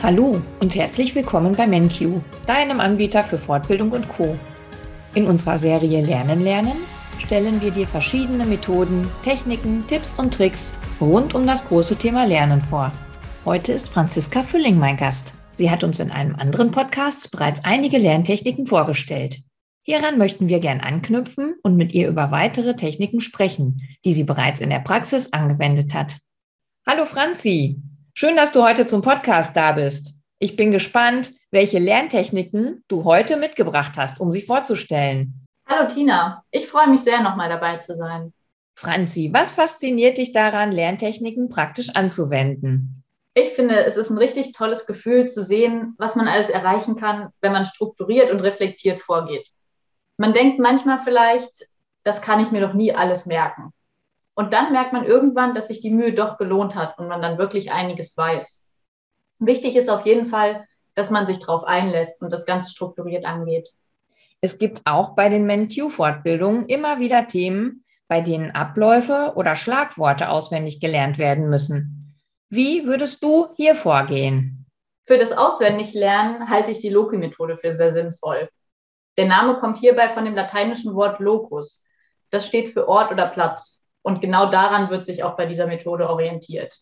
Hallo und herzlich willkommen bei MenQ, deinem Anbieter für Fortbildung und Co. In unserer Serie Lernen lernen stellen wir dir verschiedene Methoden, Techniken, Tipps und Tricks rund um das große Thema Lernen vor. Heute ist Franziska Fülling mein Gast. Sie hat uns in einem anderen Podcast bereits einige Lerntechniken vorgestellt. Hieran möchten wir gern anknüpfen und mit ihr über weitere Techniken sprechen, die sie bereits in der Praxis angewendet hat. Hallo Franzi, schön, dass du heute zum Podcast da bist. Ich bin gespannt, welche Lerntechniken du heute mitgebracht hast, um sie vorzustellen. Hallo Tina, ich freue mich sehr, nochmal dabei zu sein. Franzi, was fasziniert dich daran, Lerntechniken praktisch anzuwenden? Ich finde, es ist ein richtig tolles Gefühl zu sehen, was man alles erreichen kann, wenn man strukturiert und reflektiert vorgeht. Man denkt manchmal vielleicht, das kann ich mir doch nie alles merken. Und dann merkt man irgendwann, dass sich die Mühe doch gelohnt hat und man dann wirklich einiges weiß. Wichtig ist auf jeden Fall, dass man sich darauf einlässt und das Ganze strukturiert angeht. Es gibt auch bei den MenQ-Fortbildungen immer wieder Themen, bei denen Abläufe oder Schlagworte auswendig gelernt werden müssen. Wie würdest du hier vorgehen? Für das Auswendiglernen halte ich die Loki-Methode für sehr sinnvoll. Der Name kommt hierbei von dem lateinischen Wort locus. Das steht für Ort oder Platz. Und genau daran wird sich auch bei dieser Methode orientiert.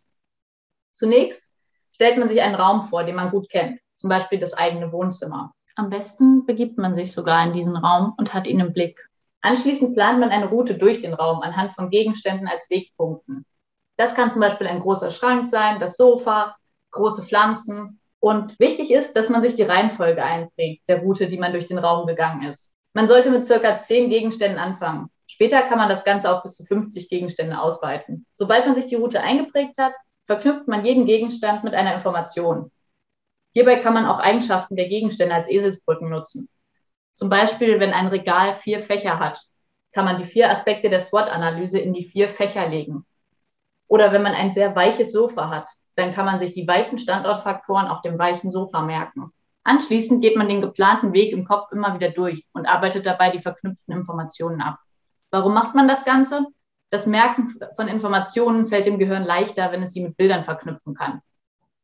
Zunächst stellt man sich einen Raum vor, den man gut kennt, zum Beispiel das eigene Wohnzimmer. Am besten begibt man sich sogar in diesen Raum und hat ihn im Blick. Anschließend plant man eine Route durch den Raum anhand von Gegenständen als Wegpunkten. Das kann zum Beispiel ein großer Schrank sein, das Sofa, große Pflanzen. Und wichtig ist, dass man sich die Reihenfolge einprägt, der Route, die man durch den Raum gegangen ist. Man sollte mit circa zehn Gegenständen anfangen. Später kann man das Ganze auf bis zu 50 Gegenstände ausweiten. Sobald man sich die Route eingeprägt hat, verknüpft man jeden Gegenstand mit einer Information. Hierbei kann man auch Eigenschaften der Gegenstände als Eselsbrücken nutzen. Zum Beispiel, wenn ein Regal vier Fächer hat, kann man die vier Aspekte der SWOT-Analyse in die vier Fächer legen. Oder wenn man ein sehr weiches Sofa hat, dann kann man sich die weichen Standortfaktoren auf dem weichen Sofa merken. Anschließend geht man den geplanten Weg im Kopf immer wieder durch und arbeitet dabei die verknüpften Informationen ab. Warum macht man das Ganze? Das Merken von Informationen fällt dem Gehirn leichter, wenn es sie mit Bildern verknüpfen kann.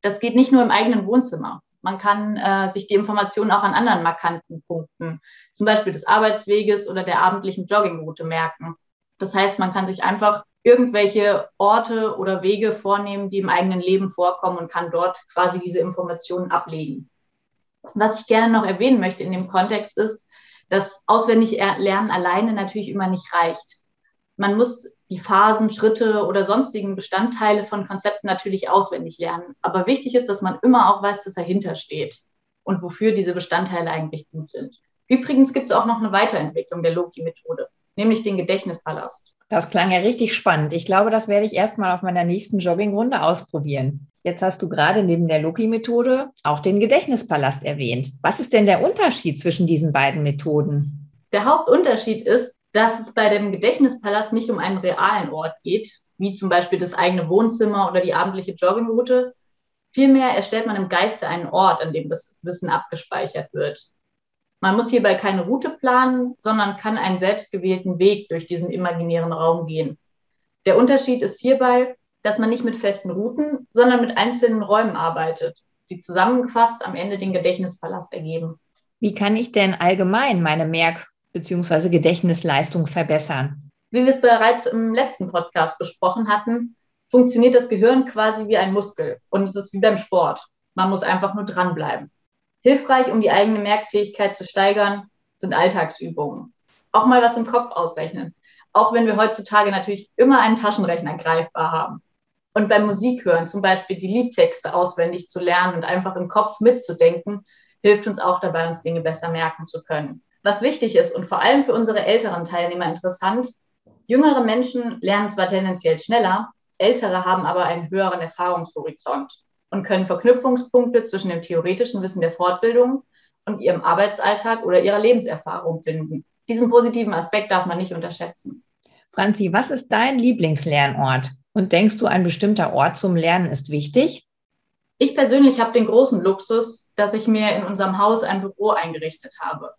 Das geht nicht nur im eigenen Wohnzimmer. Man kann äh, sich die Informationen auch an anderen markanten Punkten, zum Beispiel des Arbeitsweges oder der abendlichen Joggingroute merken. Das heißt, man kann sich einfach irgendwelche Orte oder Wege vornehmen, die im eigenen Leben vorkommen und kann dort quasi diese Informationen ablegen. Was ich gerne noch erwähnen möchte in dem Kontext ist, das auswendig lernen alleine natürlich immer nicht reicht. Man muss die Phasen, Schritte oder sonstigen Bestandteile von Konzepten natürlich auswendig lernen. Aber wichtig ist, dass man immer auch weiß, was dahinter steht und wofür diese Bestandteile eigentlich gut sind. Übrigens gibt es auch noch eine Weiterentwicklung der Loki-Methode, nämlich den Gedächtnispalast. Das klang ja richtig spannend. Ich glaube, das werde ich erstmal auf meiner nächsten Joggingrunde ausprobieren. Jetzt hast du gerade neben der Loki-Methode auch den Gedächtnispalast erwähnt. Was ist denn der Unterschied zwischen diesen beiden Methoden? Der Hauptunterschied ist, dass es bei dem Gedächtnispalast nicht um einen realen Ort geht, wie zum Beispiel das eigene Wohnzimmer oder die abendliche Joggingroute. Vielmehr erstellt man im Geiste einen Ort, an dem das Wissen abgespeichert wird. Man muss hierbei keine Route planen, sondern kann einen selbstgewählten Weg durch diesen imaginären Raum gehen. Der Unterschied ist hierbei, dass man nicht mit festen Routen, sondern mit einzelnen Räumen arbeitet, die zusammengefasst am Ende den Gedächtnispalast ergeben. Wie kann ich denn allgemein meine Merk- bzw. Gedächtnisleistung verbessern? Wie wir es bereits im letzten Podcast besprochen hatten, funktioniert das Gehirn quasi wie ein Muskel und es ist wie beim Sport. Man muss einfach nur dranbleiben. Hilfreich, um die eigene Merkfähigkeit zu steigern, sind Alltagsübungen. Auch mal was im Kopf ausrechnen. Auch wenn wir heutzutage natürlich immer einen Taschenrechner greifbar haben. Und beim Musikhören zum Beispiel die Liedtexte auswendig zu lernen und einfach im Kopf mitzudenken, hilft uns auch dabei, uns Dinge besser merken zu können. Was wichtig ist und vor allem für unsere älteren Teilnehmer interessant, jüngere Menschen lernen zwar tendenziell schneller, ältere haben aber einen höheren Erfahrungshorizont und können Verknüpfungspunkte zwischen dem theoretischen Wissen der Fortbildung und ihrem Arbeitsalltag oder ihrer Lebenserfahrung finden. Diesen positiven Aspekt darf man nicht unterschätzen. Franzi, was ist dein Lieblingslernort? Und denkst du, ein bestimmter Ort zum Lernen ist wichtig? Ich persönlich habe den großen Luxus, dass ich mir in unserem Haus ein Büro eingerichtet habe.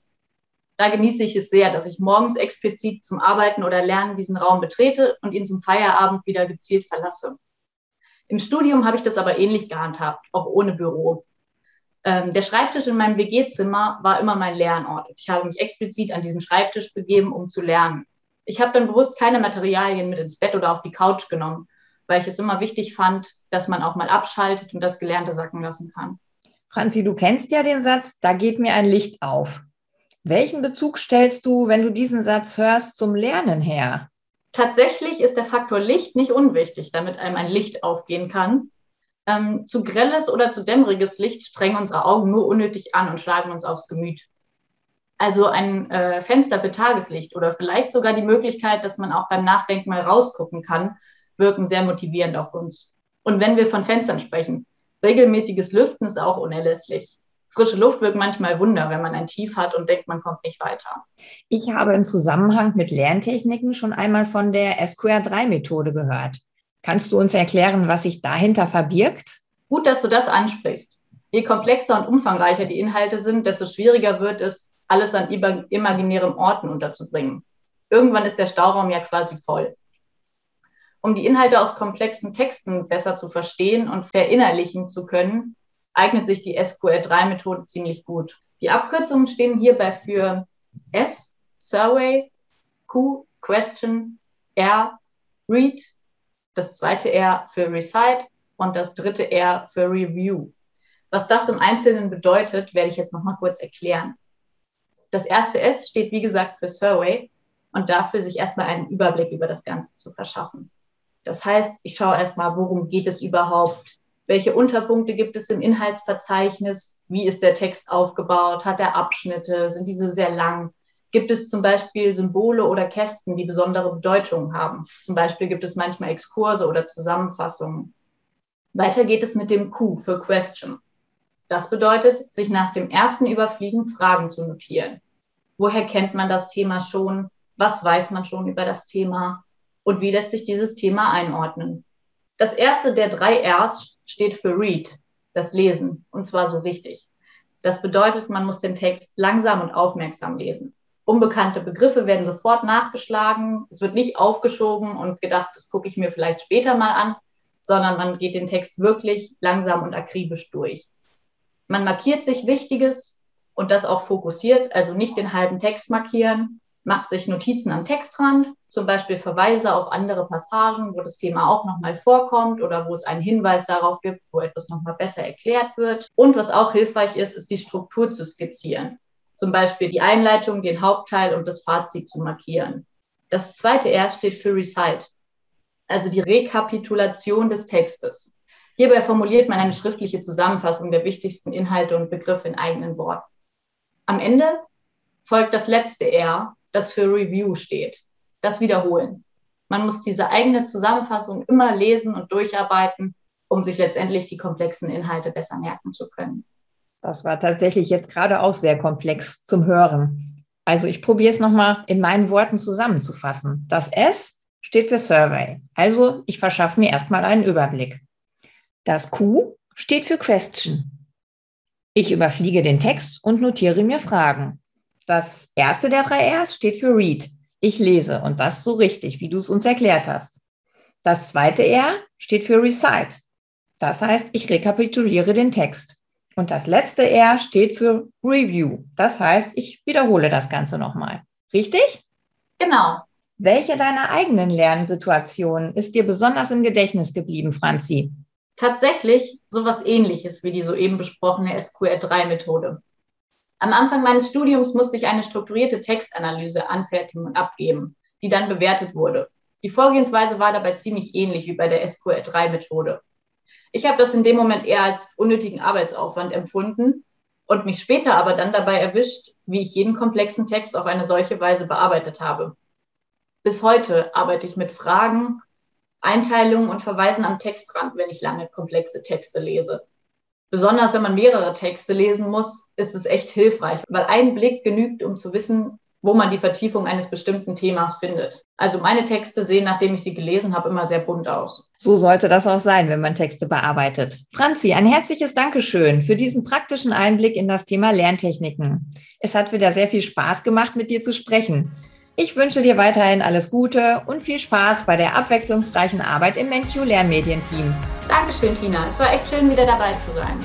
Da genieße ich es sehr, dass ich morgens explizit zum Arbeiten oder Lernen diesen Raum betrete und ihn zum Feierabend wieder gezielt verlasse. Im Studium habe ich das aber ähnlich gehandhabt, auch ohne Büro. Ähm, der Schreibtisch in meinem WG-Zimmer war immer mein Lernort. Ich habe mich explizit an diesen Schreibtisch begeben, um zu lernen. Ich habe dann bewusst keine Materialien mit ins Bett oder auf die Couch genommen, weil ich es immer wichtig fand, dass man auch mal abschaltet und das Gelernte sacken lassen kann. Franzi, du kennst ja den Satz, da geht mir ein Licht auf. Welchen Bezug stellst du, wenn du diesen Satz hörst, zum Lernen her? Tatsächlich ist der Faktor Licht nicht unwichtig, damit einem ein Licht aufgehen kann. Ähm, zu grelles oder zu dämmeriges Licht strengen unsere Augen nur unnötig an und schlagen uns aufs Gemüt. Also ein äh, Fenster für Tageslicht oder vielleicht sogar die Möglichkeit, dass man auch beim Nachdenken mal rausgucken kann, wirken sehr motivierend auf uns. Und wenn wir von Fenstern sprechen, regelmäßiges Lüften ist auch unerlässlich. Frische Luft wirkt manchmal Wunder, wenn man ein Tief hat und denkt, man kommt nicht weiter. Ich habe im Zusammenhang mit Lerntechniken schon einmal von der SQR3-Methode gehört. Kannst du uns erklären, was sich dahinter verbirgt? Gut, dass du das ansprichst. Je komplexer und umfangreicher die Inhalte sind, desto schwieriger wird es, alles an imaginären Orten unterzubringen. Irgendwann ist der Stauraum ja quasi voll. Um die Inhalte aus komplexen Texten besser zu verstehen und verinnerlichen zu können, eignet sich die SQL3-Methode ziemlich gut. Die Abkürzungen stehen hierbei für S, Survey, Q, Question, R, Read, das zweite R für Recite und das dritte R für Review. Was das im Einzelnen bedeutet, werde ich jetzt nochmal kurz erklären. Das erste S steht, wie gesagt, für Survey und dafür, sich erstmal einen Überblick über das Ganze zu verschaffen. Das heißt, ich schaue erstmal, worum geht es überhaupt? Welche Unterpunkte gibt es im Inhaltsverzeichnis? Wie ist der Text aufgebaut? Hat er Abschnitte? Sind diese sehr lang? Gibt es zum Beispiel Symbole oder Kästen, die besondere Bedeutungen haben? Zum Beispiel gibt es manchmal Exkurse oder Zusammenfassungen. Weiter geht es mit dem Q für Question. Das bedeutet, sich nach dem ersten Überfliegen Fragen zu notieren. Woher kennt man das Thema schon? Was weiß man schon über das Thema? Und wie lässt sich dieses Thema einordnen? Das erste der drei Rs steht für Read, das Lesen, und zwar so richtig. Das bedeutet, man muss den Text langsam und aufmerksam lesen. Unbekannte Begriffe werden sofort nachgeschlagen. Es wird nicht aufgeschoben und gedacht, das gucke ich mir vielleicht später mal an, sondern man geht den Text wirklich langsam und akribisch durch. Man markiert sich Wichtiges und das auch fokussiert, also nicht den halben Text markieren, macht sich Notizen am Textrand, zum Beispiel Verweise auf andere Passagen, wo das Thema auch nochmal vorkommt oder wo es einen Hinweis darauf gibt, wo etwas nochmal besser erklärt wird. Und was auch hilfreich ist, ist die Struktur zu skizzieren zum Beispiel die Einleitung, den Hauptteil und das Fazit zu markieren. Das zweite R steht für Recite, also die Rekapitulation des Textes. Hierbei formuliert man eine schriftliche Zusammenfassung der wichtigsten Inhalte und Begriffe in eigenen Worten. Am Ende folgt das letzte R, das für Review steht, das Wiederholen. Man muss diese eigene Zusammenfassung immer lesen und durcharbeiten, um sich letztendlich die komplexen Inhalte besser merken zu können. Das war tatsächlich jetzt gerade auch sehr komplex zum Hören. Also ich probiere es nochmal in meinen Worten zusammenzufassen. Das S steht für Survey. Also ich verschaffe mir erstmal einen Überblick. Das Q steht für Question. Ich überfliege den Text und notiere mir Fragen. Das erste der drei Rs steht für Read. Ich lese und das so richtig, wie du es uns erklärt hast. Das zweite R steht für Recite. Das heißt, ich rekapituliere den Text. Und das letzte R steht für Review. Das heißt, ich wiederhole das Ganze nochmal. Richtig? Genau. Welche deiner eigenen Lernsituationen ist dir besonders im Gedächtnis geblieben, Franzi? Tatsächlich sowas ähnliches wie die soeben besprochene SQR3-Methode. Am Anfang meines Studiums musste ich eine strukturierte Textanalyse anfertigen und abgeben, die dann bewertet wurde. Die Vorgehensweise war dabei ziemlich ähnlich wie bei der SQR3-Methode. Ich habe das in dem Moment eher als unnötigen Arbeitsaufwand empfunden und mich später aber dann dabei erwischt, wie ich jeden komplexen Text auf eine solche Weise bearbeitet habe. Bis heute arbeite ich mit Fragen, Einteilungen und Verweisen am Textrand, wenn ich lange komplexe Texte lese. Besonders wenn man mehrere Texte lesen muss, ist es echt hilfreich, weil ein Blick genügt, um zu wissen, wo man die Vertiefung eines bestimmten Themas findet. Also meine Texte sehen, nachdem ich sie gelesen habe, immer sehr bunt aus. So sollte das auch sein, wenn man Texte bearbeitet. Franzi, ein herzliches Dankeschön für diesen praktischen Einblick in das Thema Lerntechniken. Es hat wieder sehr viel Spaß gemacht, mit dir zu sprechen. Ich wünsche dir weiterhin alles Gute und viel Spaß bei der abwechslungsreichen Arbeit im MenQ Lernmedienteam. Dankeschön, Tina. Es war echt schön, wieder dabei zu sein.